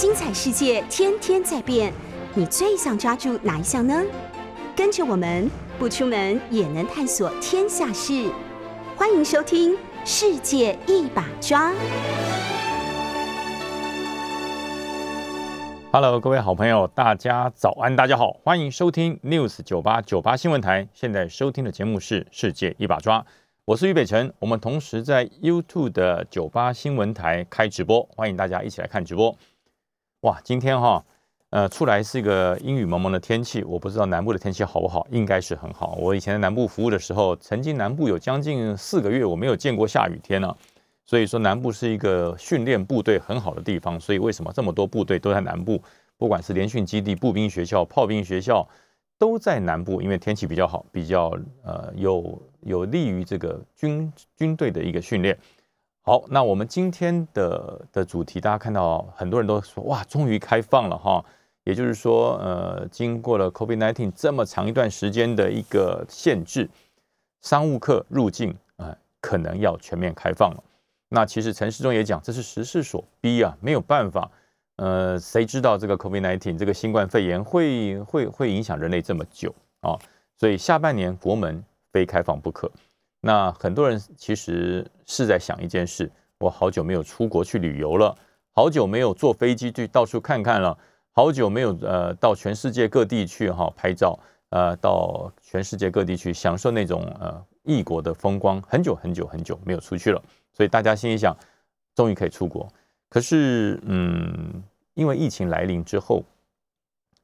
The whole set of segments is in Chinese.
精彩世界天天在变，你最想抓住哪一项呢？跟着我们不出门也能探索天下事，欢迎收听《世界一把抓》。Hello，各位好朋友，大家早安，大家好，欢迎收听 News 九八九八新闻台。现在收听的节目是《世界一把抓》，我是于北辰。我们同时在 YouTube 的九八新闻台开直播，欢迎大家一起来看直播。哇，今天哈，呃，出来是一个阴雨蒙蒙的天气，我不知道南部的天气好不好，应该是很好。我以前在南部服务的时候，曾经南部有将近四个月我没有见过下雨天呢、所以说南部是一个训练部队很好的地方，所以为什么这么多部队都在南部？不管是联训基地、步兵学校、炮兵学校，都在南部，因为天气比较好，比较呃有有利于这个军军队的一个训练。好，那我们今天的的主题，大家看到很多人都说哇，终于开放了哈，也就是说，呃，经过了 COVID-19 这么长一段时间的一个限制，商务客入境啊、可能要全面开放了。那其实陈世忠也讲，这是时势所逼啊，没有办法。呃，谁知道这个 COVID-19 这个新冠肺炎会会会影响人类这么久啊？所以下半年国门非开放不可。那很多人其实是在想一件事：我好久没有出国去旅游了，好久没有坐飞机去到处看看了，好久没有呃到全世界各地去哈、拍照，呃，到全世界各地去享受那种呃异国的风光，很久很久很久没有出去了。所以大家心里想，终于可以出国。可是，嗯，因为疫情来临之后，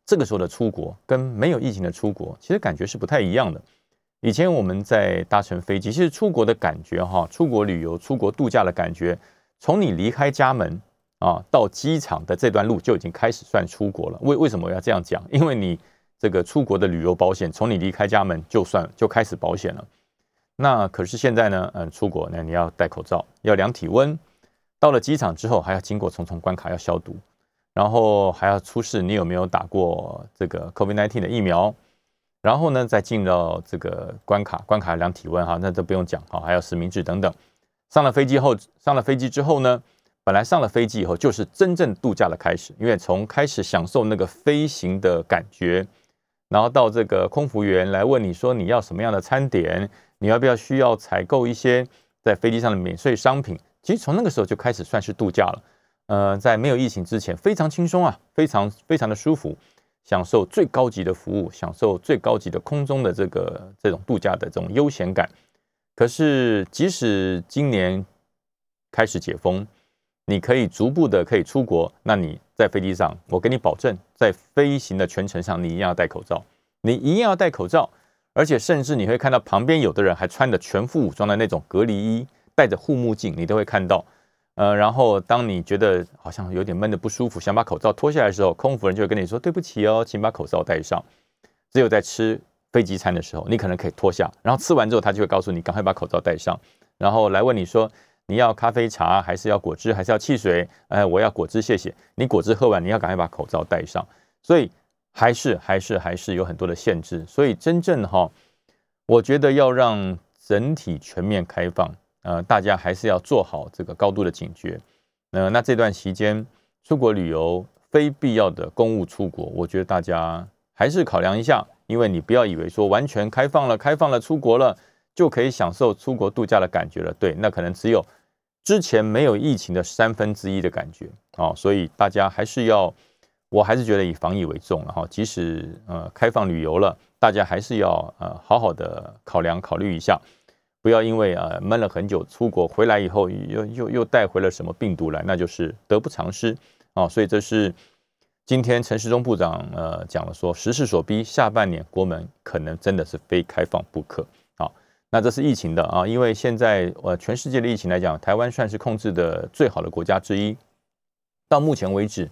这个时候的出国跟没有疫情的出国，其实感觉是不太一样的。以前我们在搭乘飞机，其实出国的感觉哈，出国旅游、出国度假的感觉，从你离开家门啊到机场的这段路就已经开始算出国了。为为什么我要这样讲？因为你这个出国的旅游保险，从你离开家门就算就开始保险了。那可是现在呢，嗯，出国呢，你要戴口罩，要量体温。到了机场之后，还要经过重重关卡，要消毒，然后还要出示你有没有打过这个 COVID-19 的疫苗，然后呢，再进到这个关卡，关卡量体温哈，那都不用讲哈，还有实名制等等。上了飞机后，上了飞机之后呢，本来上了飞机以后就是真正度假的开始，因为从开始享受那个飞行的感觉，然后到这个空服员来问你说你要什么样的餐点，你要不要需要采购一些在飞机上的免税商品。其实从那个时候就开始算是度假了，呃，在没有疫情之前非常轻松啊，非常非常的舒服，享受最高级的服务，享受最高级的空中的这个这种度假的这种悠闲感。可是即使今年开始解封，你可以逐步的可以出国，那你在飞机上，我给你保证，在飞行的全程上，你一样要戴口罩，你一定要戴口罩，而且甚至你会看到旁边有的人还穿着全副武装的那种隔离衣。戴着护目镜，你都会看到，呃，然后当你觉得好像有点闷的不舒服，想把口罩脱下来的时候，空服人就会跟你说：“对不起哦，请把口罩戴上。”只有在吃飞机餐的时候，你可能可以脱下，然后吃完之后，他就会告诉你赶快把口罩戴上，然后来问你说：“你要咖啡茶，还是要果汁，还是要汽水？”哎，我要果汁，谢谢。你果汁喝完，你要赶快把口罩戴上。所以还是还是还是有很多的限制。所以真正哈，我觉得要让整体全面开放。呃，大家还是要做好这个高度的警觉。呃，那这段期间出国旅游非必要的公务出国，我觉得大家还是考量一下，因为你不要以为说完全开放了、开放了出国了就可以享受出国度假的感觉了。对，那可能只有之前没有疫情的三分之一的感觉哦。所以大家还是要，我还是觉得以防疫为重了哈。即使呃开放旅游了，大家还是要呃好好的考量考虑一下。不要因为啊闷了很久，出国回来以后又又又带回了什么病毒来，那就是得不偿失啊！所以这是今天陈时中部长呃讲了说，时势所逼，下半年国门可能真的是非开放不可啊！那这是疫情的啊，因为现在呃全世界的疫情来讲，台湾算是控制的最好的国家之一。到目前为止，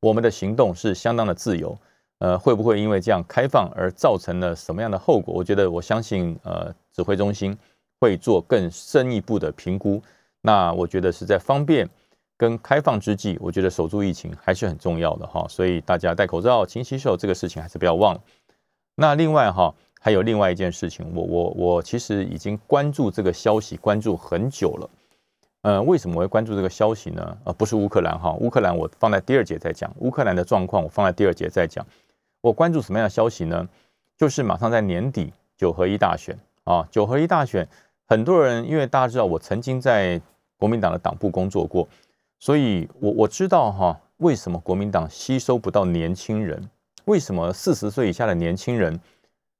我们的行动是相当的自由。呃，会不会因为这样开放而造成了什么样的后果？我觉得我相信呃指挥中心。会做更深一步的评估，那我觉得是在方便跟开放之际，我觉得守住疫情还是很重要的哈，所以大家戴口罩、勤洗手这个事情还是不要忘了。那另外哈，还有另外一件事情，我我我其实已经关注这个消息关注很久了。呃，为什么我会关注这个消息呢？呃，不是乌克兰哈，乌克兰我放在第二节再讲，乌克兰的状况我放在第二节再讲。我关注什么样的消息呢？就是马上在年底九合一大选啊，九合一大选，很多人因为大家知道我曾经在国民党的党部工作过，所以我我知道哈，为什么国民党吸收不到年轻人？为什么四十岁以下的年轻人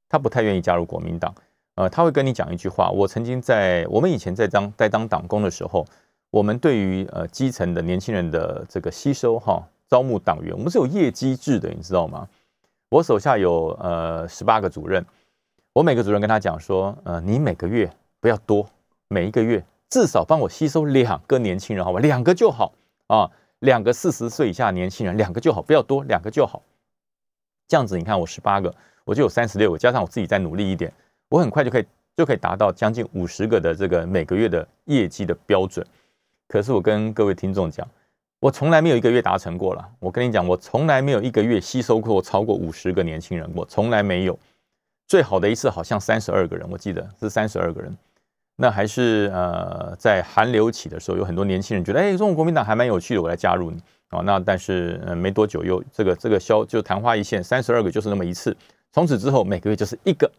他不太愿意加入国民党？呃，他会跟你讲一句话。我曾经在我们以前在当在当党工的时候，我们对于呃基层的年轻人的这个吸收哈，招募党员，我们是有业绩制的，你知道吗？我手下有呃十八个主任，我每个主任跟他讲说，呃，你每个月不要多，每一个月至少帮我吸收两个年轻人，好吧？两个就好啊，两个四十岁以下年轻人，两个就好，不要多，两个就好。这样子，你看我十八个，我就有三十六个，加上我自己再努力一点。我很快就可以就可以达到将近五十个的这个每个月的业绩的标准，可是我跟各位听众讲，我从来没有一个月达成过了。我跟你讲，我从来没有一个月吸收过超过五十个年轻人，我从来没有。最好的一次好像三十二个人，我记得是三十二个人。那还是呃在寒流起的时候，有很多年轻人觉得，哎，中国国民党还蛮有趣的，我来加入你啊。那但是呃没多久又这个这个消就昙花一现，三十二个就是那么一次，从此之后每个月就是一个。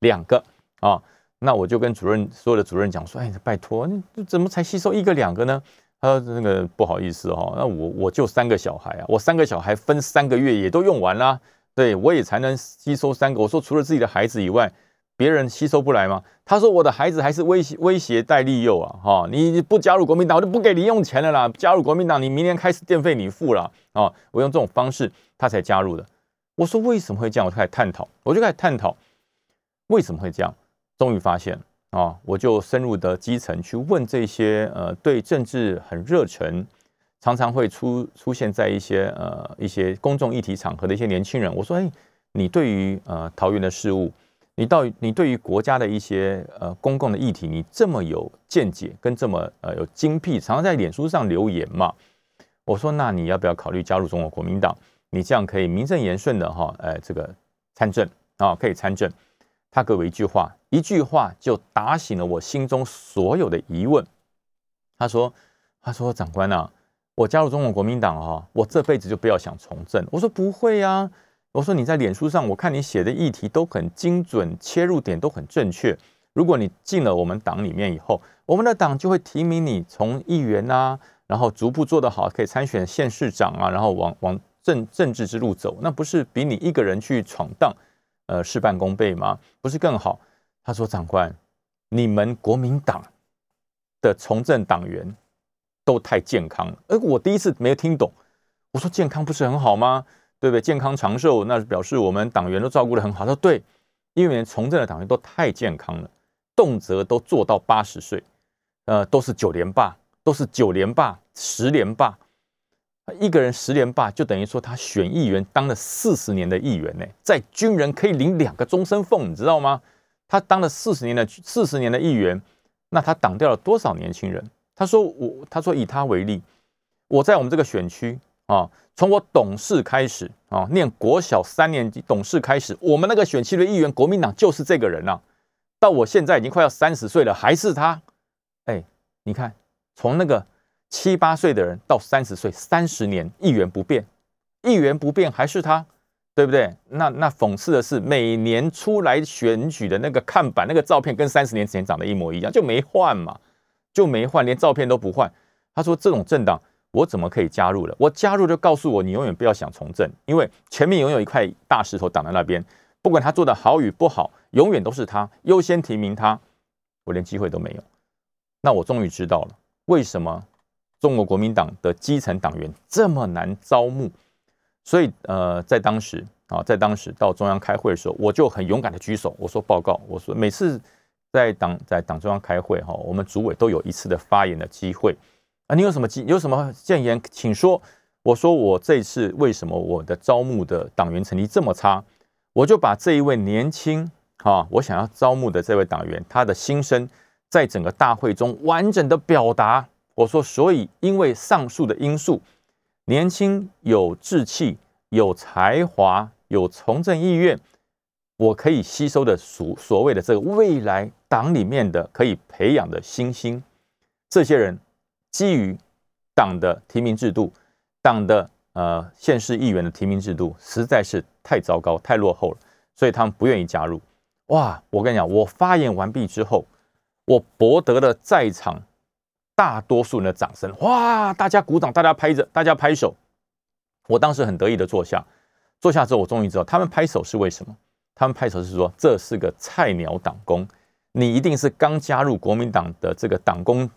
两个啊，那我就跟主任所有的主任讲说，哎，拜托，你怎么才吸收一个两个呢？他说那个不好意思哦，那我我就三个小孩啊，我三个小孩分三个月也都用完了，对我也才能吸收三个。我说除了自己的孩子以外，别人吸收不来吗？他说我的孩子还是威胁威胁带利诱啊，哈，你不加入国民党，我就不给你用钱了啦。加入国民党，你明年开始电费你付了啊。我用这种方式，他才加入的。我说为什么会这样？我就开始探讨，我就开始探讨。为什么会这样？终于发现啊，我就深入的基层去问这些呃对政治很热忱，常常会出出现在一些呃一些公众议题场合的一些年轻人。我说：哎，你对于呃桃园的事物，你到你对于国家的一些呃公共的议题，你这么有见解，跟这么呃有精辟，常常在脸书上留言嘛？我说：那你要不要考虑加入中国国民党？你这样可以名正言顺的哈，哎，这个参政啊，可以参政。他给我一句话，一句话就打醒了我心中所有的疑问。他说：“他说长官啊，我加入中国国民党哈，我这辈子就不要想从政。”我说：“不会呀。”我说：“你在脸书上，我看你写的议题都很精准，切入点都很正确。如果你进了我们党里面以后，我们的党就会提名你从议员啊，然后逐步做得好，可以参选县市长啊，然后往往政政治之路走，那不是比你一个人去闯荡？”呃，事半功倍吗？不是更好？他说：“长官，你们国民党的从政党员都太健康了。”而，我第一次没有听懂。我说：“健康不是很好吗？对不对？健康长寿，那表示我们党员都照顾的很好。”他说：“对，因为从政的党员都太健康了，动辄都做到八十岁，呃，都是九连霸，都是九连霸、十连霸。”一个人十连霸，就等于说他选议员当了四十年的议员呢，在军人可以领两个终身俸，你知道吗？他当了四十年的四十年的议员，那他挡掉了多少年轻人？他说我，他说以他为例，我在我们这个选区啊，从我懂事开始啊，念国小三年级懂事开始，我们那个选区的议员，国民党就是这个人呐。到我现在已经快要三十岁了，还是他。哎，你看从那个。七八岁的人到三十岁，三十年一元不变，一元不变还是他，对不对？那那讽刺的是，每年出来选举的那个看板、那个照片，跟三十年前长得一模一样，就没换嘛，就没换，连照片都不换。他说：“这种政党，我怎么可以加入了？我加入就告诉我，你永远不要想从政，因为前面永远有一块大石头挡在那边，不管他做的好与不好，永远都是他优先提名他，我连机会都没有。那我终于知道了为什么。”中国国民党的基层党员这么难招募，所以呃，在当时啊，在当时到中央开会的时候，我就很勇敢的举手，我说报告，我说每次在党在党中央开会哈，我们主委都有一次的发言的机会啊，你有什么建有什么建言，请说。我说我这次为什么我的招募的党员成绩这么差，我就把这一位年轻哈，我想要招募的这位党员他的心声，在整个大会中完整的表达。我说，所以因为上述的因素，年轻有志气、有才华、有从政意愿，我可以吸收的所所谓的这个未来党里面的可以培养的新星，这些人基于党的提名制度，党的呃县市议员的提名制度实在是太糟糕、太落后了，所以他们不愿意加入。哇！我跟你讲，我发言完毕之后，我博得了在场大多数人的掌声。哇！大家鼓掌，大家拍着，大家拍手。我当时很得意的坐下，坐下之后，我终于知道他们拍手是为什么。他们拍手是说，这是个菜鸟党工，你一定是刚加入国民党的这个党工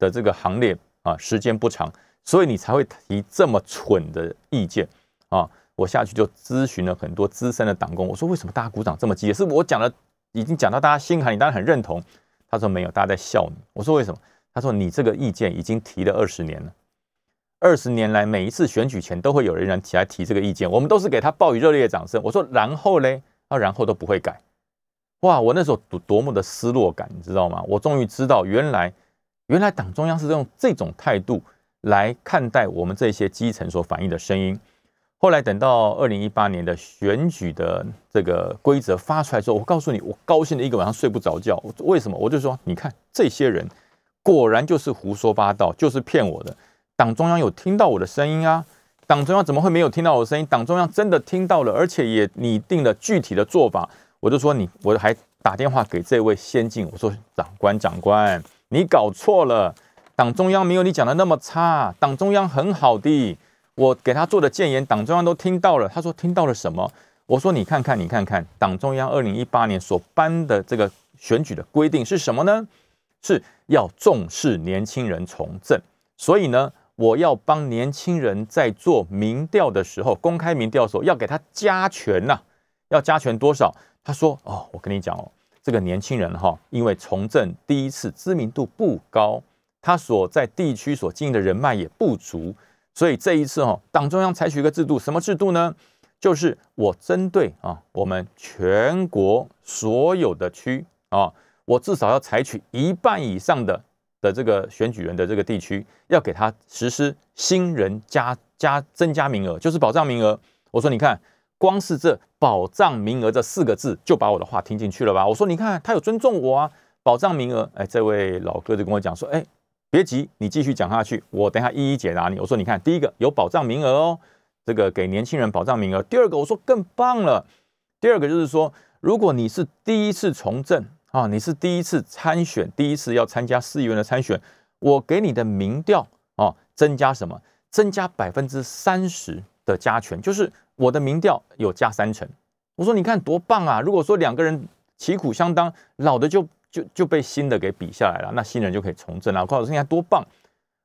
的这个行列啊，时间不长，所以你才会提这么蠢的意见啊。我下去就咨询了很多资深的党工，我说为什么大家鼓掌这么激烈？是我讲的已经讲到大家心坎里，当然很认同。他说没有，大家在笑你。我说为什么？他说你这个意见已经提了二十年了，二十年来每一次选举前都会有人起来提这个意见，我们都是给他报以热烈的掌声。我说然后嘞，啊然后都不会改。哇，我那时候多多么的失落感，你知道吗？我终于知道原来原来党中央是用这种态度来看待我们这些基层所反映的声音。后来等到二零一八年的选举的这个规则发出来之后，我告诉你，我高兴的一个晚上睡不着觉。为什么？我就说，你看这些人果然就是胡说八道，就是骗我的。党中央有听到我的声音啊？党中央怎么会没有听到我的声音？党中央真的听到了，而且也拟定了具体的做法。我就说你，我还打电话给这位先进，我说长官，长官，你搞错了，党中央没有你讲的那么差，党中央很好的。我给他做的建言，党中央都听到了。他说听到了什么？我说你看看，你看看，党中央二零一八年所颁的这个选举的规定是什么呢？是要重视年轻人从政。所以呢，我要帮年轻人在做民调的时候，公开民调的时候，要给他加权呐。要加权多少？他说哦，我跟你讲哦，这个年轻人哈，因为从政第一次知名度不高，他所在地区所经营的人脉也不足。所以这一次哈，党中央采取一个制度，什么制度呢？就是我针对啊，我们全国所有的区啊，我至少要采取一半以上的的这个选举人的这个地区，要给他实施新人加加增加名额，就是保障名额。我说你看，光是这保障名额这四个字，就把我的话听进去了吧？我说你看，他有尊重我啊，保障名额。哎，这位老哥就跟我讲说，哎。别急，你继续讲下去，我等下一一解答你。我说，你看，第一个有保障名额哦，这个给年轻人保障名额。第二个，我说更棒了。第二个就是说，如果你是第一次从政啊，你是第一次参选，第一次要参加市议员的参选，我给你的民调啊，增加什么？增加百分之三十的加权，就是我的民调有加三成。我说，你看多棒啊！如果说两个人旗鼓相当，老的就。就就被新的给比下来了，那新人就可以从政了。高老师，你看多棒！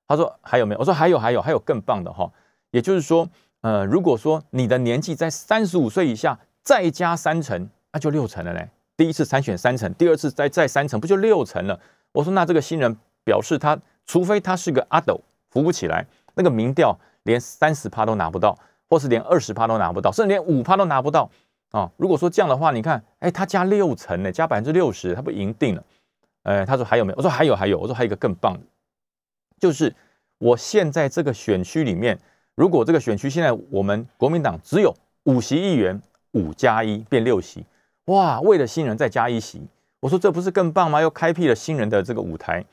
他说还有没有？我说还有，还有，还有更棒的哈。也就是说，呃，如果说你的年纪在三十五岁以下，再加三成，那就六成了嘞。第一次参选三成，第二次再再三成，不就六成了？我说那这个新人表示他，除非他是个阿斗，扶不起来，那个民调连三十趴都拿不到，或是连二十趴都拿不到，甚至连五趴都拿不到。啊，如果说这样的话，你看，哎，他加六成呢，加百分之六十，他不赢定了？哎，他说还有没有？我说还有还有，我说还有一个更棒的，就是我现在这个选区里面，如果这个选区现在我们国民党只有五席议员，五加一变六席，哇，为了新人再加一席，我说这不是更棒吗？又开辟了新人的这个舞台。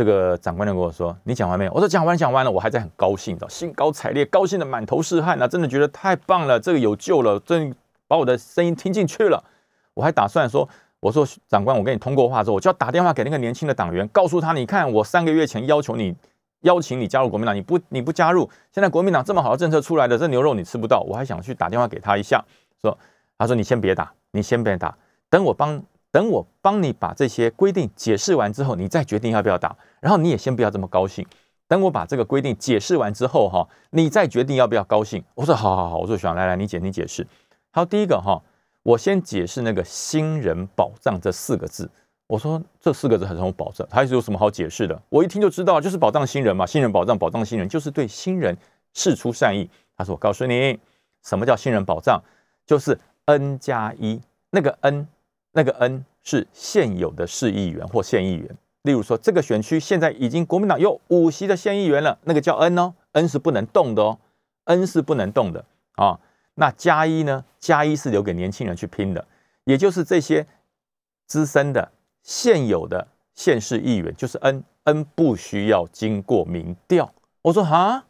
这个长官就跟我说：“你讲完没有？”我说：“讲完，讲完了。”我还在很高兴的，兴高采烈，高兴的满头是汗啊！真的觉得太棒了，这个有救了，真。把我的声音听进去了，我还打算说，我说长官，我跟你通过话之后，我就要打电话给那个年轻的党员，告诉他，你看我三个月前要求你邀请你加入国民党，你不你不加入，现在国民党这么好的政策出来的，这牛肉你吃不到，我还想去打电话给他一下，说，他说你先别打，你先别打，等我帮等我帮你把这些规定解释完之后，你再决定要不要打，然后你也先不要这么高兴，等我把这个规定解释完之后哈，你再决定要不要高兴。我说好好好，我说想来来，你解你解释。好，第一个哈，我先解释那个“新人保障”这四个字。我说这四个字很容易保障，它有什么好解释的？我一听就知道，就是保障新人嘛。新人保障，保障新人，就是对新人事出善意。他说：“我告诉你，什么叫新人保障？就是 N 加一，那个 N，那个 N 是现有的市议员或县议员。例如说，这个选区现在已经国民党有五席的县议员了，那个叫 N 哦，N 是不能动的哦，N 是不能动的啊。”那加一呢？加一是留给年轻人去拼的，也就是这些资深的、现有的县市议员，就是 N N 不需要经过民调。我说哈，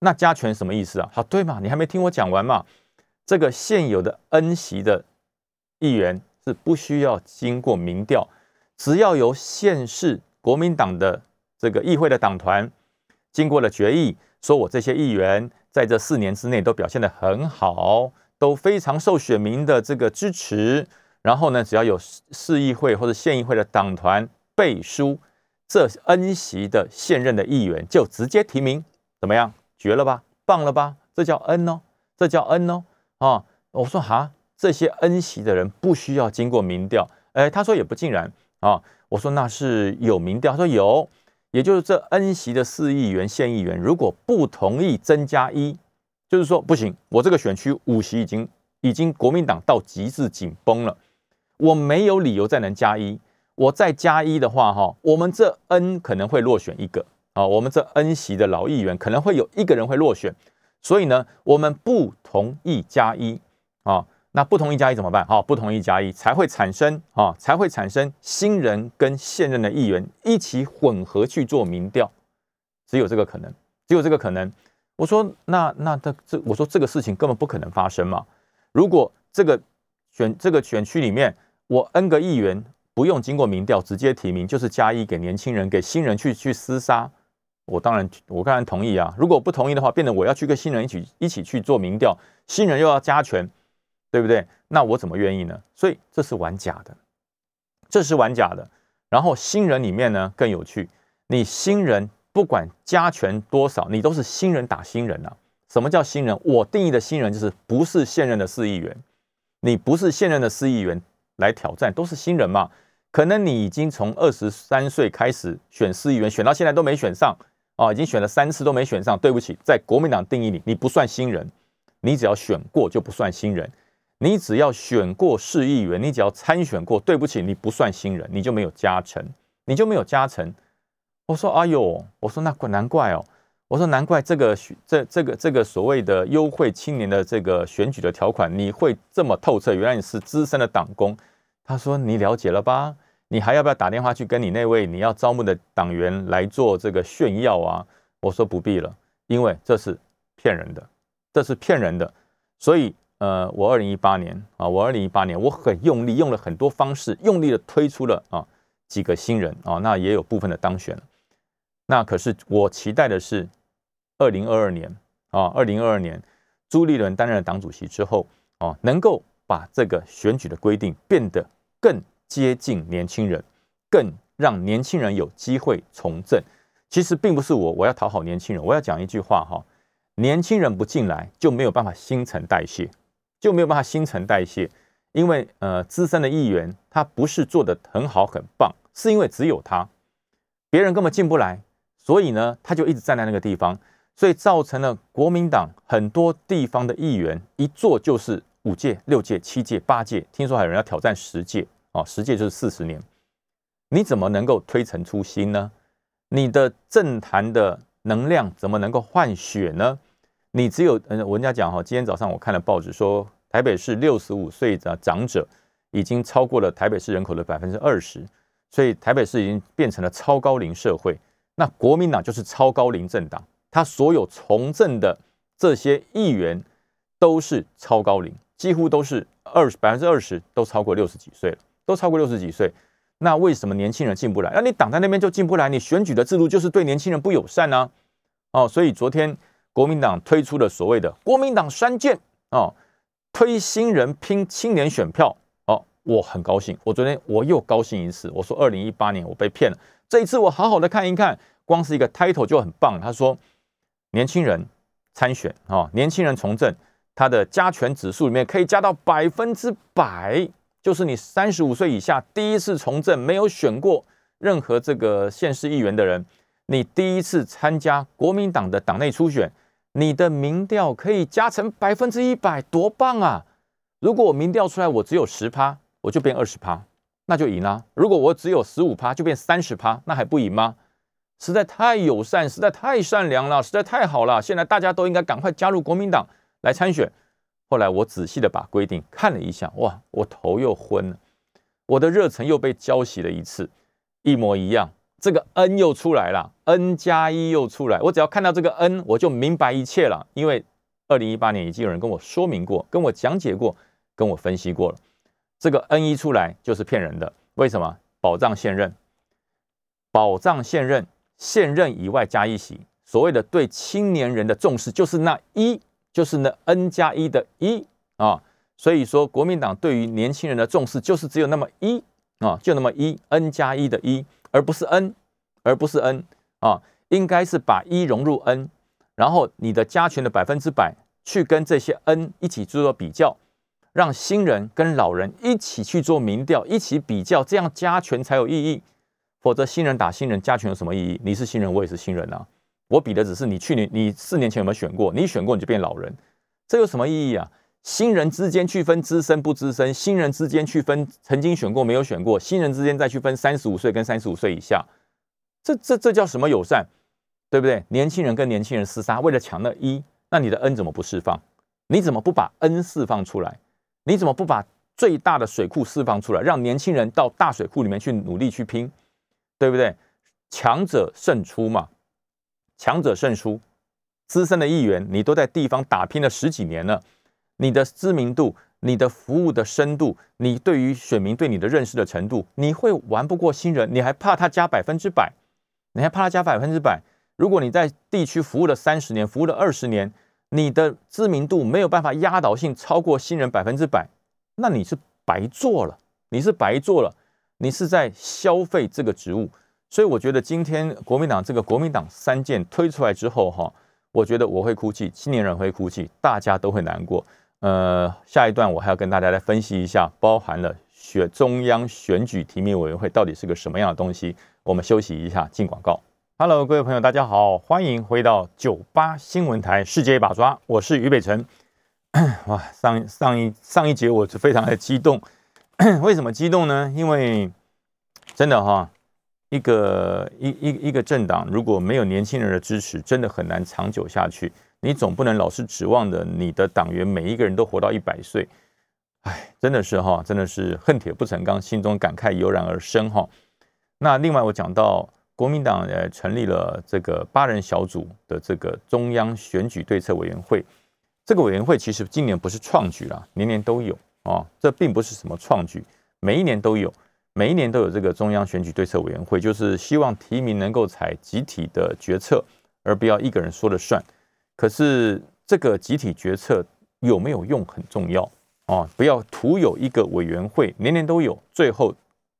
那加权什么意思啊？好，对嘛？你还没听我讲完嘛？这个现有的 N 席的议员是不需要经过民调，只要由县市国民党的这个议会的党团经过了决议，说我这些议员在这四年之内都表现得很好，都非常受选民的这个支持。然后呢，只要有市议会或者县议会的党团背书，这 N 席的现任的议员就直接提名，怎么样？绝了吧，棒了吧？这叫 N 哦，这叫 N 哦。啊，我说哈，这些恩席的人不需要经过民调。哎，他说也不尽然啊。我说那是有民调，他说有，也就是这恩席的四议员、县议员，如果不同意增加一，就是说不行，我这个选区五席已经已经国民党到极致紧绷了。我没有理由再能加一，我再加一的话，哈，我们这 N 可能会落选一个啊，我们这 N 席的老议员可能会有一个人会落选，所以呢，我们不同意加一啊，那不同意加一怎么办？哈，不同意加一才会产生啊，才会产生新人跟现任的议员一起混合去做民调，只有这个可能，只有这个可能。我说那那这这，我说这个事情根本不可能发生嘛，如果这个选这个选区里面。我 N 个议员不用经过民调直接提名，就是加一给年轻人，给新人去去厮杀。我当然我当然同意啊。如果不同意的话，变得我要去跟新人一起一起去做民调，新人又要加权，对不对？那我怎么愿意呢？所以这是玩假的，这是玩假的。然后新人里面呢更有趣，你新人不管加权多少，你都是新人打新人啊。什么叫新人？我定义的新人就是不是现任的市议员，你不是现任的市议员。来挑战都是新人嘛？可能你已经从二十三岁开始选市议员，选到现在都没选上啊，已经选了三次都没选上。对不起，在国民党定义里，你不算新人，你只要选过就不算新人。你只要选过市议员，你只要参选过，对不起，你不算新人，你就没有加成，你就没有加成。我说，哎呦，我说那怪难怪哦。我说难怪这个这这个这个所谓的优惠青年的这个选举的条款你会这么透彻，原来你是资深的党工。他说你了解了吧？你还要不要打电话去跟你那位你要招募的党员来做这个炫耀啊？我说不必了，因为这是骗人的，这是骗人的。所以呃，我二零一八年啊，我二零一八年我很用力，用了很多方式，用力的推出了啊几个新人啊，那也有部分的当选。那可是我期待的是，二零二二年啊，二零二二年朱立伦担任了党主席之后啊，能够把这个选举的规定变得更接近年轻人，更让年轻人有机会从政。其实并不是我我要讨好年轻人，我要讲一句话哈：年轻人不进来就没有办法新陈代谢，就没有办法新陈代谢。因为呃，资深的议员他不是做的很好很棒，是因为只有他，别人根本进不来。所以呢，他就一直站在那个地方，所以造成了国民党很多地方的议员一做就是五届、六届、七届、八届，听说还有人要挑战十届啊！十届就是四十年，你怎么能够推陈出新呢？你的政坛的能量怎么能够换血呢？你只有嗯，人家讲哈，今天早上我看了报纸说，台北市六十五岁的长者已经超过了台北市人口的百分之二十，所以台北市已经变成了超高龄社会。那国民党就是超高龄政党，他所有从政的这些议员都是超高龄，几乎都是二十百分之二十都超过六十几岁了，都超过六十几岁。那为什么年轻人进不来？那你挡在那边就进不来，你选举的制度就是对年轻人不友善呢？哦，所以昨天国民党推出了所谓的国民党三件哦，推新人拼青年选票哦，我很高兴，我昨天我又高兴一次，我说二零一八年我被骗了。这一次我好好的看一看，光是一个 title 就很棒。他说，年轻人参选啊，年轻人从政，他的加权指数里面可以加到百分之百，就是你三十五岁以下第一次从政，没有选过任何这个县市议员的人，你第一次参加国民党的党内初选，你的民调可以加成百分之一百，多棒啊！如果我民调出来我只有十趴，我就变二十趴。那就赢了。如果我只有十五趴，就变三十趴，那还不赢吗？实在太友善，实在太善良了，实在太好了。现在大家都应该赶快加入国民党来参选。后来我仔细的把规定看了一下，哇，我头又昏了，我的热忱又被浇熄了一次，一模一样，这个 N 又出来了，N 加一又出来，我只要看到这个 N，我就明白一切了。因为二零一八年已经有人跟我说明过，跟我讲解过，跟我分析过了。这个 N 一出来就是骗人的，为什么？保障现任，保障现任，现任以外加一席。所谓的对青年人的重视，就是那一，就是那 N 加一的一啊。所以说，国民党对于年轻人的重视，就是只有那么一啊，就那么一 N 加一的一，而不是 N，而不是 N 啊，应该是把一融入 N，然后你的加权的百分之百去跟这些 N 一起做比较，让新人跟老人一起去做民调，一起比较，这样加权才有意义。否则新人打新人加权有什么意义？你是新人，我也是新人啊。我比的只是你去年、你四年前有没有选过？你选过你就变老人，这有什么意义啊？新人之间去分资深不资深，新人之间去分曾经选过没有选过，新人之间再去分三十五岁跟三十五岁以下，这这这叫什么友善？对不对？年轻人跟年轻人厮杀，为了抢那一，那你的 N 怎么不释放？你怎么不把 N 释放出来？你怎么不把最大的水库释放出来，让年轻人到大水库里面去努力去拼？对不对？强者胜出嘛，强者胜出。资深的议员，你都在地方打拼了十几年了。你的知名度、你的服务的深度、你对于选民对你的认识的程度，你会玩不过新人？你还怕他加百分之百？你还怕他加百分之百？如果你在地区服务了三十年、服务了二十年，你的知名度没有办法压倒性超过新人百分之百，那你是白做了，你是白做了，你是在消费这个职务。所以我觉得今天国民党这个国民党三件推出来之后，哈，我觉得我会哭泣，青年人会哭泣，大家都会难过。呃，下一段我还要跟大家来分析一下，包含了选中央选举提名委员会到底是个什么样的东西。我们休息一下，进广告。Hello，各位朋友，大家好，欢迎回到九八新闻台世界一把抓，我是于北辰。哇，上上一上一节我是非常的激动，为什么激动呢？因为真的哈，一个一一一个政党如果没有年轻人的支持，真的很难长久下去。你总不能老是指望着你的党员每一个人都活到一百岁，哎，真的是哈，真的是恨铁不成钢，心中感慨油然而生哈。那另外我讲到国民党呃成立了这个八人小组的这个中央选举对策委员会，这个委员会其实今年不是创举了，年年都有啊，这并不是什么创举，每一年都有，每一年都有这个中央选举对策委员会，就是希望提名能够采集体的决策，而不要一个人说了算。可是这个集体决策有没有用很重要啊！不要徒有一个委员会，年年都有，最后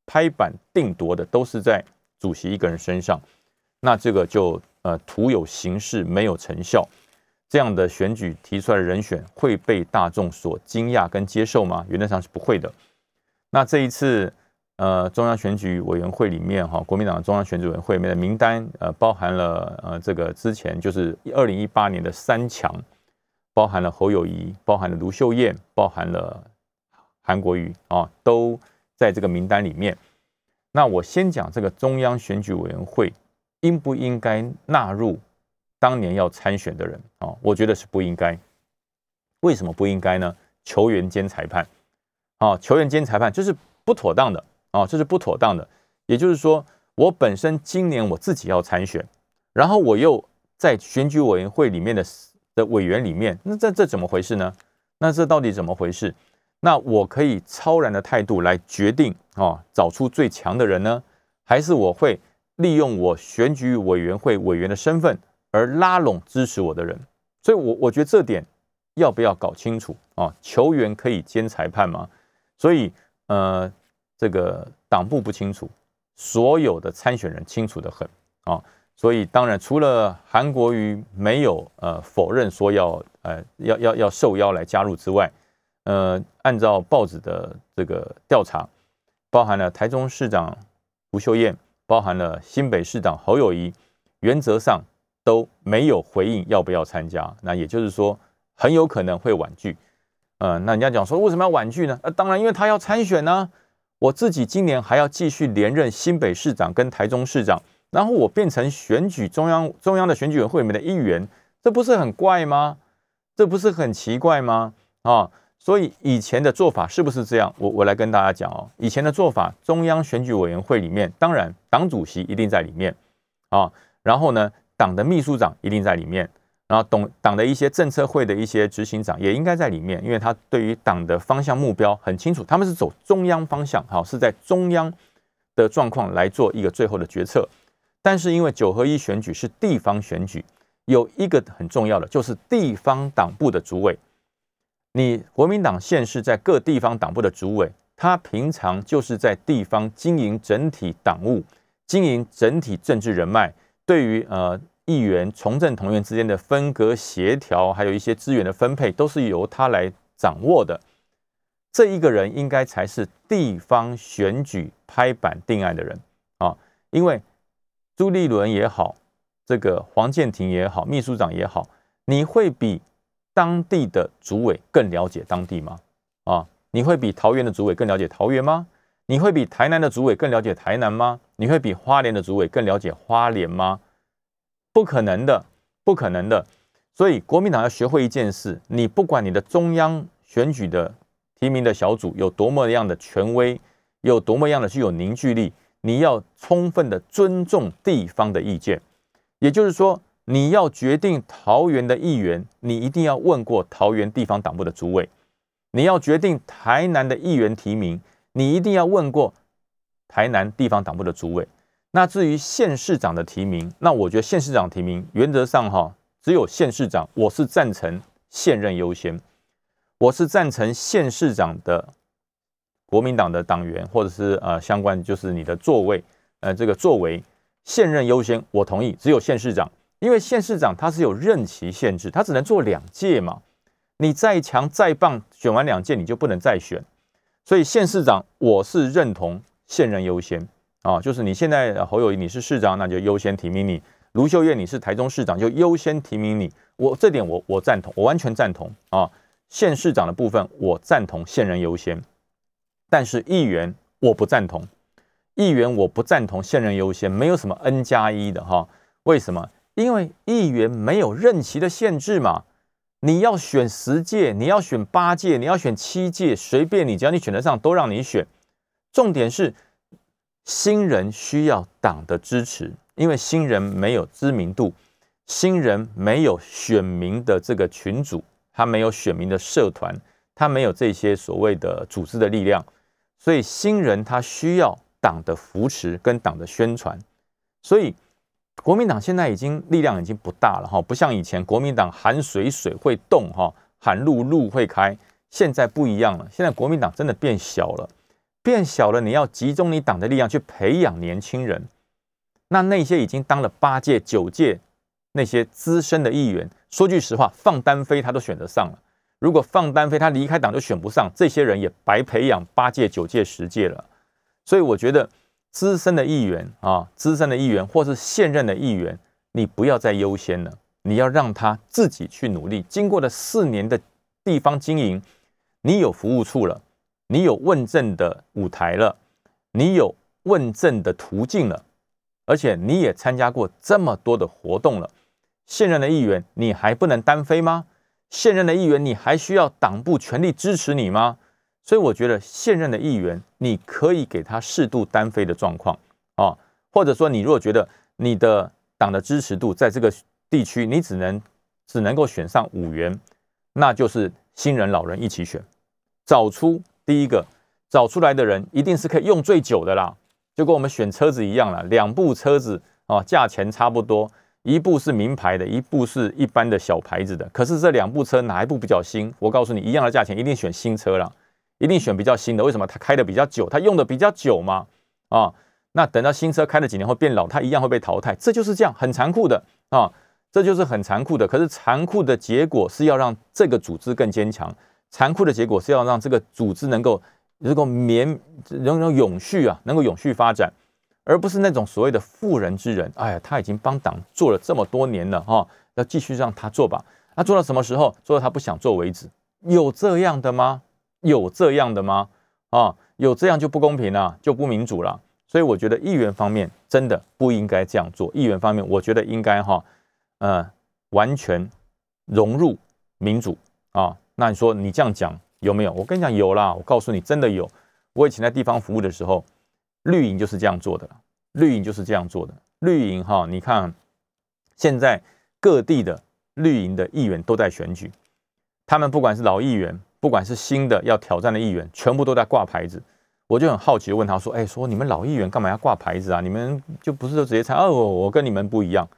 拍板定夺的都是在主席一个人身上，那这个就呃徒有形式没有成效。这样的选举提出来的人选会被大众所惊讶跟接受吗？原则上是不会的。那这一次。呃，中央选举委员会里面哈，国民党中央选举委员会里面的名单，呃，包含了呃这个之前就是二零一八年的三强，包含了侯友谊，包含了卢秀燕，包含了韩国瑜啊，都在这个名单里面。那我先讲这个中央选举委员会应不应该纳入当年要参选的人啊？我觉得是不应该。为什么不应该呢？球员兼裁判啊，球员兼裁判就是不妥当的。啊，这是不妥当的。也就是说，我本身今年我自己要参选，然后我又在选举委员会里面的的委员里面，那这这怎么回事呢？那这到底怎么回事？那我可以超然的态度来决定啊，找出最强的人呢，还是我会利用我选举委员会委员的身份而拉拢支持我的人？所以，我我觉得这点要不要搞清楚啊？球员可以兼裁判吗？所以，呃。这个党部不清楚，所有的参选人清楚的很啊，所以当然除了韩国瑜没有呃否认说要呃要要要受邀来加入之外，呃，按照报纸的这个调查，包含了台中市长吴秀燕，包含了新北市长侯友谊，原则上都没有回应要不要参加，那也就是说很有可能会婉拒。呃，那人家讲说为什么要婉拒呢？呃，当然因为他要参选呢。我自己今年还要继续连任新北市长跟台中市长，然后我变成选举中央中央的选举委员会里面的一员，这不是很怪吗？这不是很奇怪吗？啊，所以以前的做法是不是这样？我我来跟大家讲哦，以前的做法，中央选举委员会里面，当然党主席一定在里面啊，然后呢，党的秘书长一定在里面，然后党党的一些政策会的一些执行长也应该在里面，因为他对于党的方向目标很清楚，他们是走中央方向，好是在中央的状况来做一个最后的决策。但是因为九合一选举是地方选举，有一个很重要的就是地方党部的主委。你国民党现是在各地方党部的主委，他平常就是在地方经营整体党务，经营整体政治人脉，对于呃议员、从政同源之间的分割协调，还有一些资源的分配，都是由他来掌握的。这一个人应该才是地方选举拍板定案的人啊，因为朱立伦也好，这个黄建庭也好，秘书长也好，你会比。当地的主委更了解当地吗？啊，你会比桃园的主委更了解桃园吗？你会比台南的主委更了解台南吗？你会比花莲的主委更了解花莲吗？不可能的，不可能的。所以国民党要学会一件事：你不管你的中央选举的提名的小组有多么样的权威，有多么样的具有凝聚力，你要充分的尊重地方的意见。也就是说。你要决定桃园的议员，你一定要问过桃园地方党部的主委；你要决定台南的议员提名，你一定要问过台南地方党部的主委。那至于县市长的提名，那我觉得县市长提名原则上哈，只有县市长，我是赞成现任优先，我是赞成县市长的国民党的党员或者是呃相关就是你的座位呃这个作为现任优先，我同意，只有县市长。因为县市长他是有任期限制，他只能做两届嘛。你再强再棒，选完两届你就不能再选。所以县市长我是认同现任优先啊，就是你现在侯友谊你是市长，那就优先提名你；卢秀燕你是台中市长，就优先提名你。我这点我我赞同，我完全赞同啊。县市长的部分我赞同现任优先，但是议员我不赞同，议员我不赞同现任优先，没有什么 N 加一的哈？为什么？因为议员没有任期的限制嘛，你要选十届，你要选八届，你要选七届，随便你，只要你选得上，都让你选。重点是新人需要党的支持，因为新人没有知名度，新人没有选民的这个群组，他没有选民的社团，他没有这些所谓的组织的力量，所以新人他需要党的扶持跟党的宣传，所以。国民党现在已经力量已经不大了哈，不像以前国民党喊水水会动哈，喊路路会开，现在不一样了。现在国民党真的变小了，变小了，你要集中你党的力量去培养年轻人。那那些已经当了八届九届那些资深的议员，说句实话，放单飞他都选得上了。如果放单飞他离开党就选不上，这些人也白培养八届九届十届了。所以我觉得。资深的议员啊，资深的议员或是现任的议员，你不要再优先了，你要让他自己去努力。经过了四年的地方经营，你有服务处了，你有问政的舞台了，你有问政的途径了，而且你也参加过这么多的活动了。现任的议员，你还不能单飞吗？现任的议员，你还需要党部全力支持你吗？所以我觉得现任的议员，你可以给他适度单飞的状况啊，或者说你如果觉得你的党的支持度在这个地区，你只能只能够选上五员，那就是新人老人一起选，找出第一个找出来的人一定是可以用最久的啦，就跟我们选车子一样了，两部车子啊，价钱差不多，一部是名牌的，一部是一般的小牌子的，可是这两部车哪一部比较新？我告诉你，一样的价钱，一定选新车了。一定选比较新的，为什么？它开的比较久，它用的比较久嘛，啊，那等到新车开了几年后变老，它一样会被淘汰，这就是这样，很残酷的啊，这就是很残酷的。可是残酷的结果是要让这个组织更坚强，残酷的结果是要让这个组织能够能够绵能够永续啊，能够永续发展，而不是那种所谓的妇人之仁。哎呀，他已经帮党做了这么多年了哈，要继续让他做吧。那做到什么时候？做到他不想做为止？有这样的吗？有这样的吗？啊，有这样就不公平了，就不民主了。所以我觉得议员方面真的不应该这样做。议员方面，我觉得应该哈，呃，完全融入民主啊。那你说你这样讲有没有？我跟你讲有啦，我告诉你真的有。我以前在地方服务的时候，绿营就是这样做的，绿营就是这样做的。绿营哈，你看现在各地的绿营的议员都在选举，他们不管是老议员，不管是新的要挑战的议员，全部都在挂牌子。我就很好奇问他说：“哎，说你们老议员干嘛要挂牌子啊？你们就不是说直接参？哦，我跟你们不一样，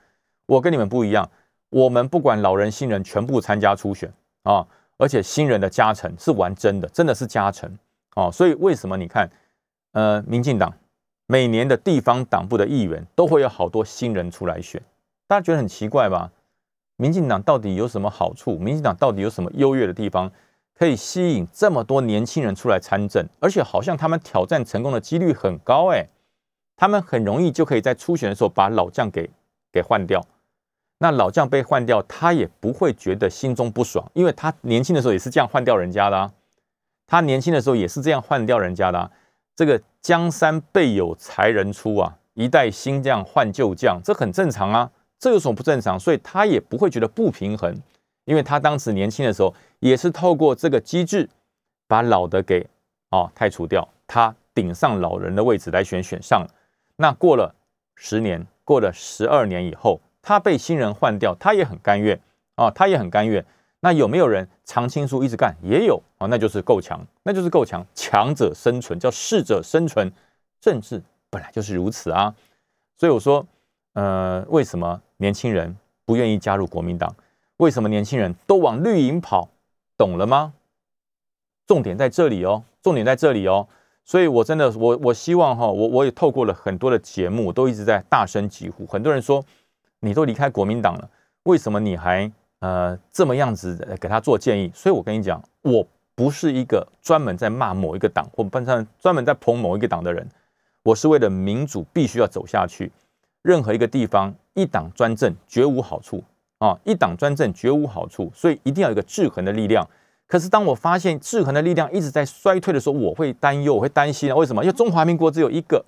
我跟你们不一样。我们不管老人新人全部参加初选啊，而且新人的加成是玩真的，真的是加成哦。所以为什么你看，呃，民进党每年的地方党部的议员都会有好多新人出来选，大家觉得很奇怪吧？民进党到底有什么好处？民进党到底有什么优越的地方？”可以吸引这么多年轻人出来参政，而且好像他们挑战成功的几率很高哎，他们很容易就可以在初选的时候把老将给给换掉。那老将被换掉，他也不会觉得心中不爽，因为他年轻的时候也是这样换掉人家的，啊他年轻的时候也是这样换掉人家的。啊这个江山辈有才人出啊，一代新将换旧将，这很正常啊，这有什么不正常？所以他也不会觉得不平衡。因为他当时年轻的时候，也是透过这个机制，把老的给哦太除掉，他顶上老人的位置来选选上。那过了十年，过了十二年以后，他被新人换掉，他也很甘愿啊，他也很甘愿。那有没有人常青树一直干？也有啊，那就是够强，那就是够强，强者生存，叫适者生存。政治本来就是如此啊。所以我说，呃，为什么年轻人不愿意加入国民党？为什么年轻人都往绿营跑？懂了吗？重点在这里哦，重点在这里哦。所以，我真的，我我希望哈，我我也透过了很多的节目，都一直在大声疾呼。很多人说，你都离开国民党了，为什么你还呃这么样子给他做建议？所以我跟你讲，我不是一个专门在骂某一个党或班上专门在捧某一个党的人，我是为了民主必须要走下去。任何一个地方一党专政绝无好处。啊，一党专政绝无好处，所以一定要有一个制衡的力量。可是当我发现制衡的力量一直在衰退的时候，我会担忧，我会担心啊。为什么？因为中华民国只有一个，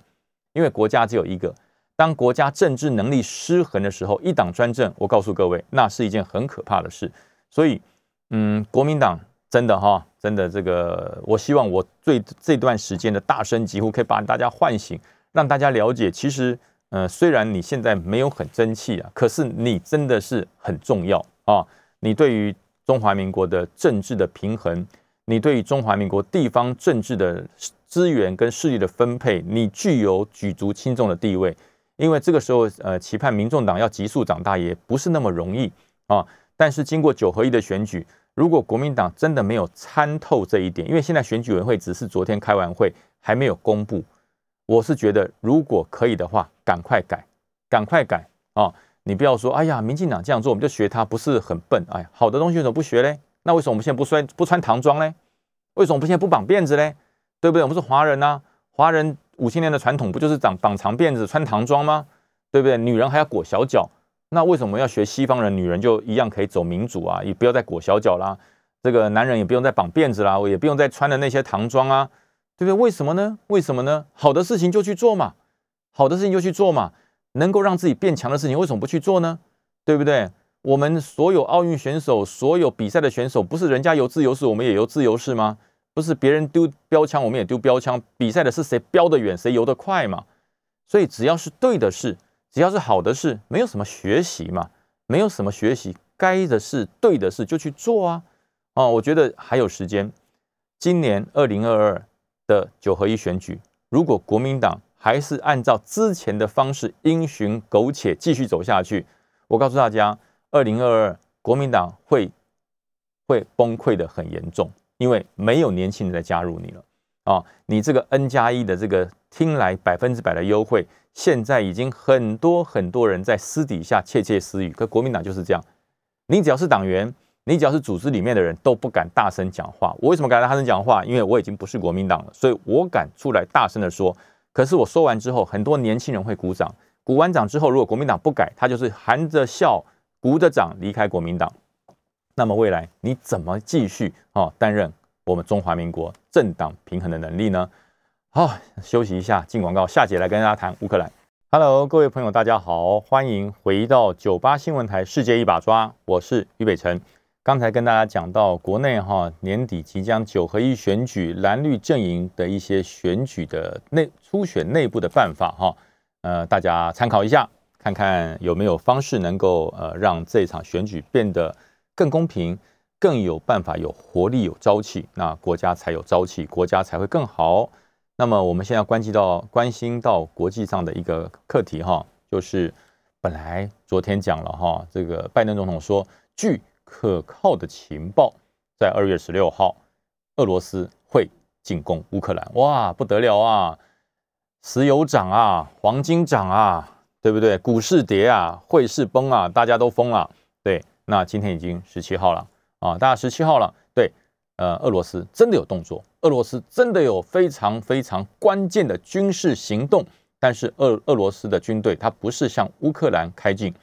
因为国家只有一个。当国家政治能力失衡的时候，一党专政，我告诉各位，那是一件很可怕的事。所以，嗯，国民党真的哈，真的这个，我希望我最这段时间的大声疾呼，可以把大家唤醒，让大家了解，其实。呃，虽然你现在没有很争气啊，可是你真的是很重要啊！你对于中华民国的政治的平衡，你对于中华民国地方政治的资源跟势力的分配，你具有举足轻重的地位。因为这个时候，呃，期盼民众党要急速长大也不是那么容易啊。但是经过九合一的选举，如果国民党真的没有参透这一点，因为现在选举委员会只是昨天开完会，还没有公布。我是觉得，如果可以的话，赶快改，赶快改啊！你不要说，哎呀，民进党这样做，我们就学他，不是很笨？哎，好的东西为什么不学嘞？那为什么我们现在不穿不穿唐装嘞？为什么不现在不绑辫子嘞？对不对？我们是华人呐，华人五千年的传统不就是长绑长辫子、穿唐装吗？对不对？女人还要裹小脚，那为什么要学西方人？女人就一样可以走民主啊，也不要再裹小脚啦。这个男人也不用再绑辫子啦，也不用再穿的那些唐装啊。对不对？为什么呢？为什么呢？好的事情就去做嘛，好的事情就去做嘛。能够让自己变强的事情，为什么不去做呢？对不对？我们所有奥运选手，所有比赛的选手，不是人家有自由式，我们也有自由式吗？不是别人丢标枪，我们也丢标枪。比赛的是谁标得远，谁游得快嘛。所以只要是对的事，只要是好的事，没有什么学习嘛，没有什么学习，该的事、对的事就去做啊。哦，我觉得还有时间。今年二零二二。的九合一选举，如果国民党还是按照之前的方式因循苟且继续走下去，我告诉大家，二零二二国民党会会崩溃的很严重，因为没有年轻人在加入你了啊！你这个 N 加一的这个听来百分之百的优惠，现在已经很多很多人在私底下窃窃私语，可国民党就是这样，你只要是党员。你只要是组织里面的人都不敢大声讲话。我为什么敢大声讲话？因为我已经不是国民党了，所以我敢出来大声的说。可是我说完之后，很多年轻人会鼓掌。鼓完掌之后，如果国民党不改，他就是含着笑、鼓着掌离开国民党。那么未来你怎么继续啊担任我们中华民国政党平衡的能力呢？好，休息一下，进广告。下节来跟大家谈乌克兰。Hello，各位朋友，大家好，欢迎回到九八新闻台《世界一把抓》，我是于北辰。刚才跟大家讲到国内哈年底即将九合一选举，蓝绿阵营的一些选举的内初选内部的办法哈，呃，大家参考一下，看看有没有方式能够呃让这场选举变得更公平，更有办法有活力有朝气，那国家才有朝气，国家才会更好。那么我们现在关系到关心到国际上的一个课题哈，就是本来昨天讲了哈，这个拜登总统说据。可靠的情报，在二月十六号，俄罗斯会进攻乌克兰，哇，不得了啊！石油涨啊，黄金涨啊，对不对？股市跌啊，汇市崩啊，大家都疯了。对，那今天已经十七号了啊，大家十七号了。对，呃，俄罗斯真的有动作，俄罗斯真的有非常非常关键的军事行动，但是俄俄罗斯的军队它不是向乌克兰开进，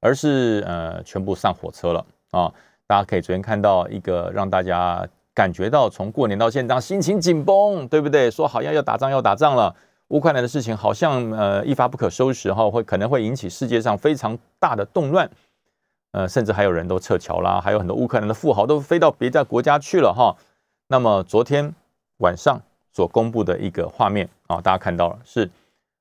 而是呃全部上火车了。啊，大家可以昨天看到一个让大家感觉到从过年到现在心情紧绷，对不对？说好像要打仗要打仗了，乌克兰的事情好像呃一发不可收拾哈，会可能会引起世界上非常大的动乱，呃，甚至还有人都撤侨啦，还有很多乌克兰的富豪都飞到别的国家去了哈。那么昨天晚上所公布的一个画面啊，大家看到了是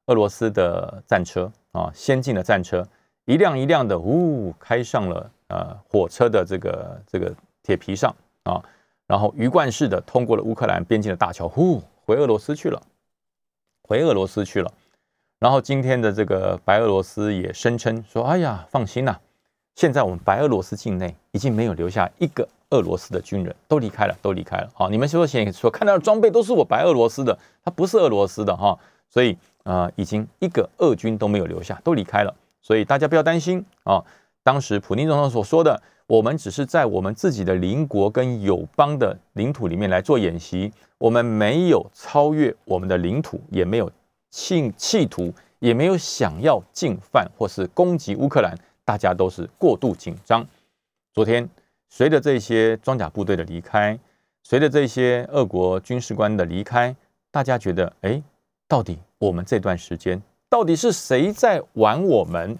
俄罗斯的战车啊，先进的战车一辆一辆的呜开上了。呃，火车的这个这个铁皮上啊，然后鱼贯式的通过了乌克兰边境的大桥，呼，回俄罗斯去了，回俄罗斯去了。然后今天的这个白俄罗斯也声称说：“哎呀，放心呐，现在我们白俄罗斯境内已经没有留下一个俄罗斯的军人，都离开了，都离开了。好，你们所现所看到的装备都是我白俄罗斯的，他不是俄罗斯的哈。所以呃，已经一个俄军都没有留下，都离开了。所以大家不要担心啊。”当时普京总统所说的，我们只是在我们自己的邻国跟友邦的领土里面来做演习，我们没有超越我们的领土，也没有企企图，也没有想要进犯或是攻击乌克兰，大家都是过度紧张。昨天，随着这些装甲部队的离开，随着这些俄国军事官的离开，大家觉得，哎，到底我们这段时间，到底是谁在玩我们？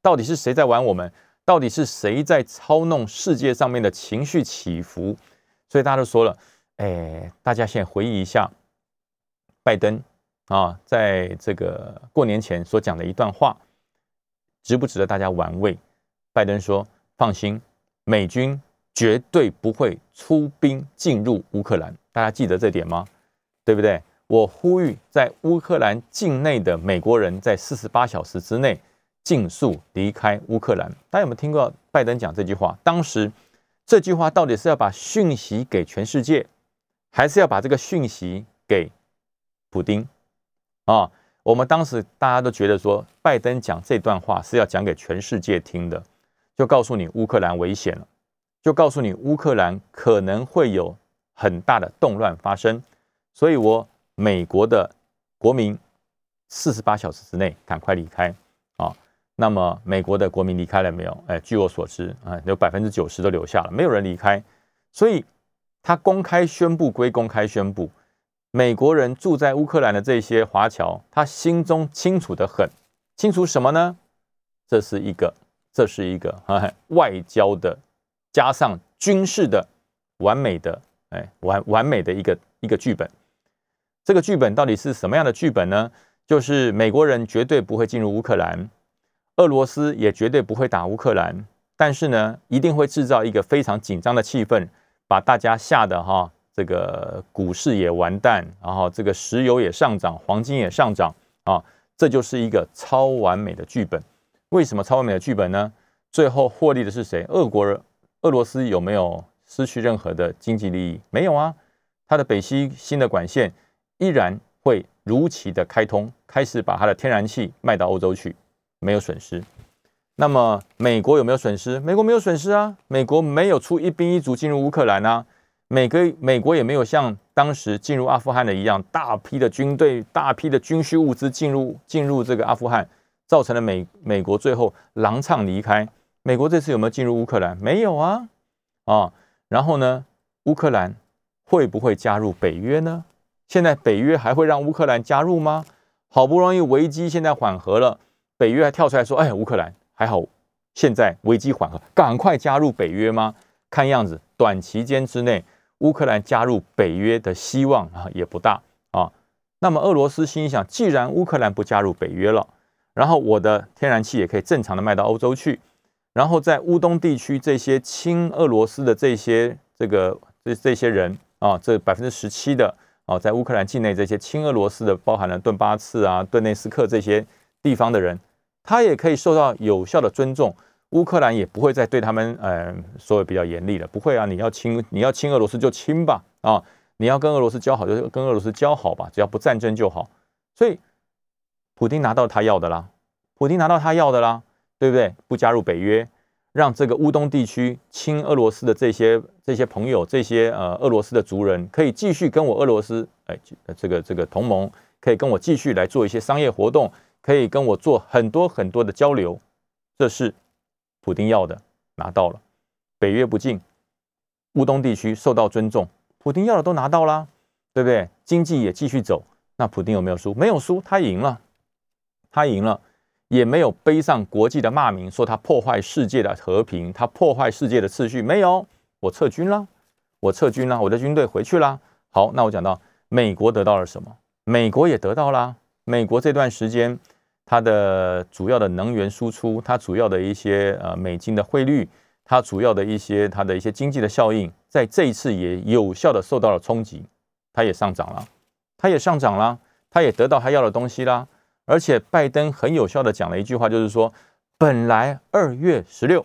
到底是谁在玩我们？到底是谁在操弄世界上面的情绪起伏？所以大家都说了，哎，大家先回忆一下拜登啊，在这个过年前所讲的一段话，值不值得大家玩味？拜登说：“放心，美军绝对不会出兵进入乌克兰。”大家记得这点吗？对不对？我呼吁在乌克兰境内的美国人在四十八小时之内。尽速离开乌克兰。大家有没有听过拜登讲这句话？当时这句话到底是要把讯息给全世界，还是要把这个讯息给普丁？啊，我们当时大家都觉得说，拜登讲这段话是要讲给全世界听的，就告诉你乌克兰危险了，就告诉你乌克兰可能会有很大的动乱发生。所以，我美国的国民四十八小时之内赶快离开啊！那么美国的国民离开了没有？哎，据我所知啊，有百分之九十都留下了，没有人离开。所以他公开宣布归公开宣布，美国人住在乌克兰的这些华侨，他心中清楚的很，清楚什么呢？这是一个，这是一个啊外交的加上军事的完美的，哎完完美的一个一个剧本。这个剧本到底是什么样的剧本呢？就是美国人绝对不会进入乌克兰。俄罗斯也绝对不会打乌克兰，但是呢，一定会制造一个非常紧张的气氛，把大家吓得哈，这个股市也完蛋，然后这个石油也上涨，黄金也上涨啊，这就是一个超完美的剧本。为什么超完美的剧本呢？最后获利的是谁？俄国人、俄罗斯有没有失去任何的经济利益？没有啊，它的北溪新的管线依然会如期的开通，开始把它的天然气卖到欧洲去。没有损失，那么美国有没有损失？美国没有损失啊，美国没有出一兵一卒进入乌克兰啊，美国美国也没有像当时进入阿富汗的一样，大批的军队、大批的军需物资进入进入这个阿富汗，造成了美美国最后狼唱离开。美国这次有没有进入乌克兰？没有啊，啊，然后呢，乌克兰会不会加入北约呢？现在北约还会让乌克兰加入吗？好不容易危机现在缓和了。北约还跳出来说：“哎，乌克兰还好，现在危机缓和，赶快加入北约吗？看样子短期间之内，乌克兰加入北约的希望啊也不大啊。那么俄罗斯心想，既然乌克兰不加入北约了，然后我的天然气也可以正常的卖到欧洲去，然后在乌东地区这些亲俄罗斯的这些这个这这些人啊，这百分之十七的啊，在乌克兰境内这些亲俄罗斯的，包含了顿巴次啊、顿内斯克这些地方的人，他也可以受到有效的尊重。乌克兰也不会再对他们，呃，说的比较严厉了。不会啊，你要亲，你要亲俄罗斯就亲吧，啊，你要跟俄罗斯交好就跟俄罗斯交好吧，只要不战争就好。所以，普京拿到他要的啦，普京拿到他要的啦，对不对？不加入北约，让这个乌东地区亲俄罗斯的这些这些朋友，这些呃俄罗斯的族人，可以继续跟我俄罗斯，哎，这个这个同盟，可以跟我继续来做一些商业活动，可以跟我做很多很多的交流，这是。普丁要的拿到了，北约不进，乌东地区受到尊重，普丁要的都拿到了，对不对？经济也继续走，那普丁有没有输？没有输，他赢了，他赢了，也没有背上国际的骂名，说他破坏世界的和平，他破坏世界的秩序，没有，我撤军了，我撤军了，我的军队回去了。好，那我讲到美国得到了什么？美国也得到了，美国这段时间。它的主要的能源输出，它主要的一些呃美金的汇率，它主要的一些它的一些经济的效应，在这一次也有效的受到了冲击，它也上涨了，它也上涨了，它也得到他要的东西啦。而且拜登很有效的讲了一句话，就是说，本来二月十六，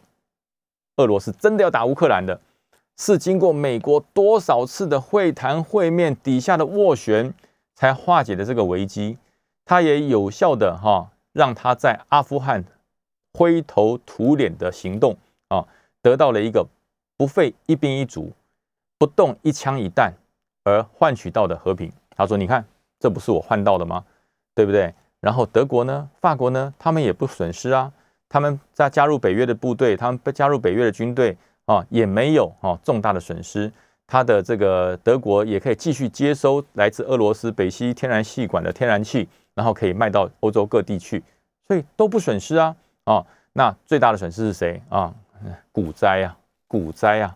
俄罗斯真的要打乌克兰的，是经过美国多少次的会谈会面底下的斡旋，才化解的这个危机。他也有效的哈，让他在阿富汗灰头土脸的行动啊，得到了一个不费一兵一卒、不动一枪一弹而换取到的和平。他说：“你看，这不是我换到的吗？对不对？”然后德国呢、法国呢，他们也不损失啊。他们在加入北约的部队，他们加入北约的军队啊，也没有啊重大的损失。他的这个德国也可以继续接收来自俄罗斯北溪天然气管的天然气。然后可以卖到欧洲各地去，所以都不损失啊！啊，那最大的损失是谁啊？股灾啊，股灾啊！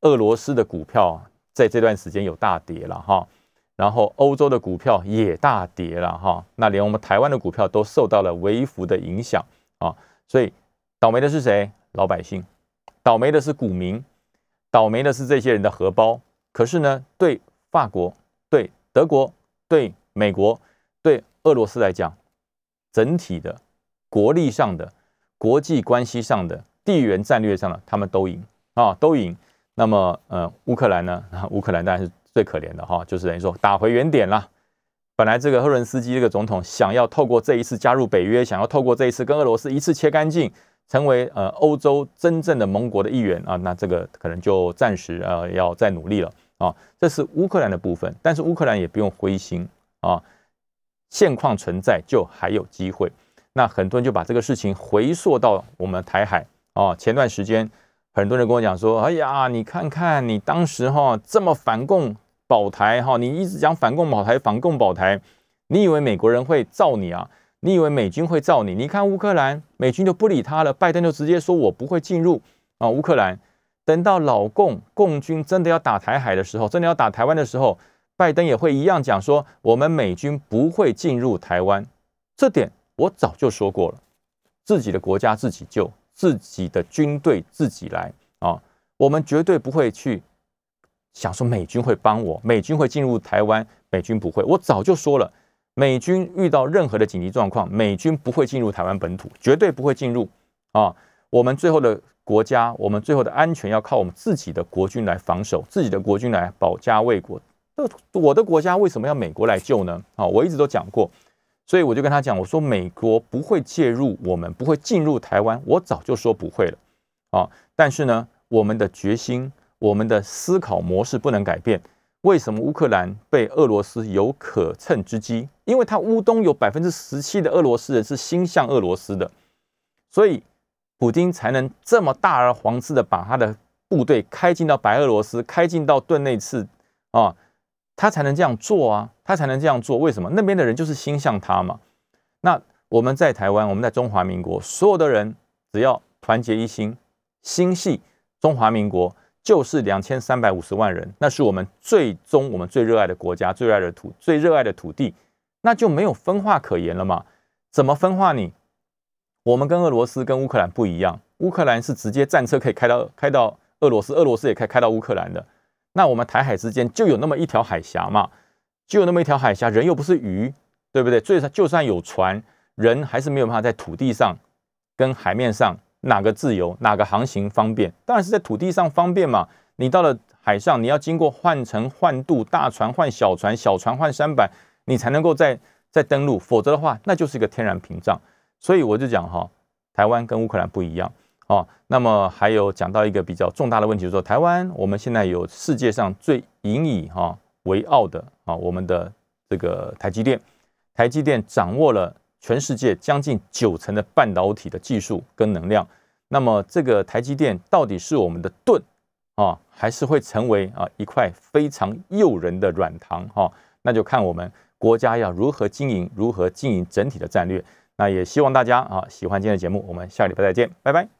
俄罗斯的股票在这段时间有大跌了哈，然后欧洲的股票也大跌了哈，那连我们台湾的股票都受到了微幅的影响啊！所以倒霉的是谁？老百姓，倒霉的是股民，倒霉的是这些人的荷包。可是呢，对法国、对德国、对美国、俄罗斯来讲，整体的国力上的、国际关系上的、地缘战略上的，他们都赢啊，都赢。那么，呃，乌克兰呢？乌克兰当然是最可怜的哈，就是等于说打回原点了。本来这个赫伦斯基这个总统想要透过这一次加入北约，想要透过这一次跟俄罗斯一次切干净，成为呃欧洲真正的盟国的一员啊，那这个可能就暂时呃要再努力了啊。这是乌克兰的部分，但是乌克兰也不用灰心啊。现况存在就还有机会，那很多人就把这个事情回溯到我们台海哦。前段时间很多人跟我讲说：“哎呀，你看看你当时哈这么反共保台哈，你一直讲反共保台反共保台，你以为美国人会造你啊？你以为美军会造你？你看乌克兰，美军就不理他了，拜登就直接说我不会进入啊乌克兰。等到老共共军真的要打台海的时候，真的要打台湾的时候。”拜登也会一样讲说，我们美军不会进入台湾，这点我早就说过了。自己的国家自己救，自己的军队自己来啊！我们绝对不会去想说美军会帮我，美军会进入台湾，美军不会。我早就说了，美军遇到任何的紧急状况，美军不会进入台湾本土，绝对不会进入啊！我们最后的国家，我们最后的安全要靠我们自己的国军来防守，自己的国军来保家卫国。我的国家为什么要美国来救呢？啊，我一直都讲过，所以我就跟他讲，我说美国不会介入，我们不会进入台湾，我早就说不会了啊。但是呢，我们的决心，我们的思考模式不能改变。为什么乌克兰被俄罗斯有可乘之机？因为他乌东有百分之十七的俄罗斯人是心向俄罗斯的，所以普京才能这么大而皇之的把他的部队开进到白俄罗斯，开进到顿内次啊。他才能这样做啊，他才能这样做。为什么？那边的人就是心向他嘛。那我们在台湾，我们在中华民国，所有的人只要团结一心，心系中华民国，就是两千三百五十万人，那是我们最终我们最热爱的国家，最热爱的土，最热爱的土地，那就没有分化可言了嘛？怎么分化你？我们跟俄罗斯跟乌克兰不一样，乌克兰是直接战车可以开到开到俄罗斯，俄罗斯也可以开到乌克兰的。那我们台海之间就有那么一条海峡嘛，就有那么一条海峡，人又不是鱼，对不对？最就算有船，人还是没有办法在土地上跟海面上哪个自由，哪个航行方便？当然是在土地上方便嘛。你到了海上，你要经过换乘换渡，大船换小船，小船换舢板，你才能够再再登陆，否则的话，那就是一个天然屏障。所以我就讲哈，台湾跟乌克兰不一样哦。那么还有讲到一个比较重大的问题，就是说台湾我们现在有世界上最引以哈为傲的啊，我们的这个台积电，台积电掌握了全世界将近九成的半导体的技术跟能量。那么这个台积电到底是我们的盾啊，还是会成为啊一块非常诱人的软糖哈？那就看我们国家要如何经营，如何经营整体的战略。那也希望大家啊喜欢今天的节目，我们下礼拜再见，拜拜。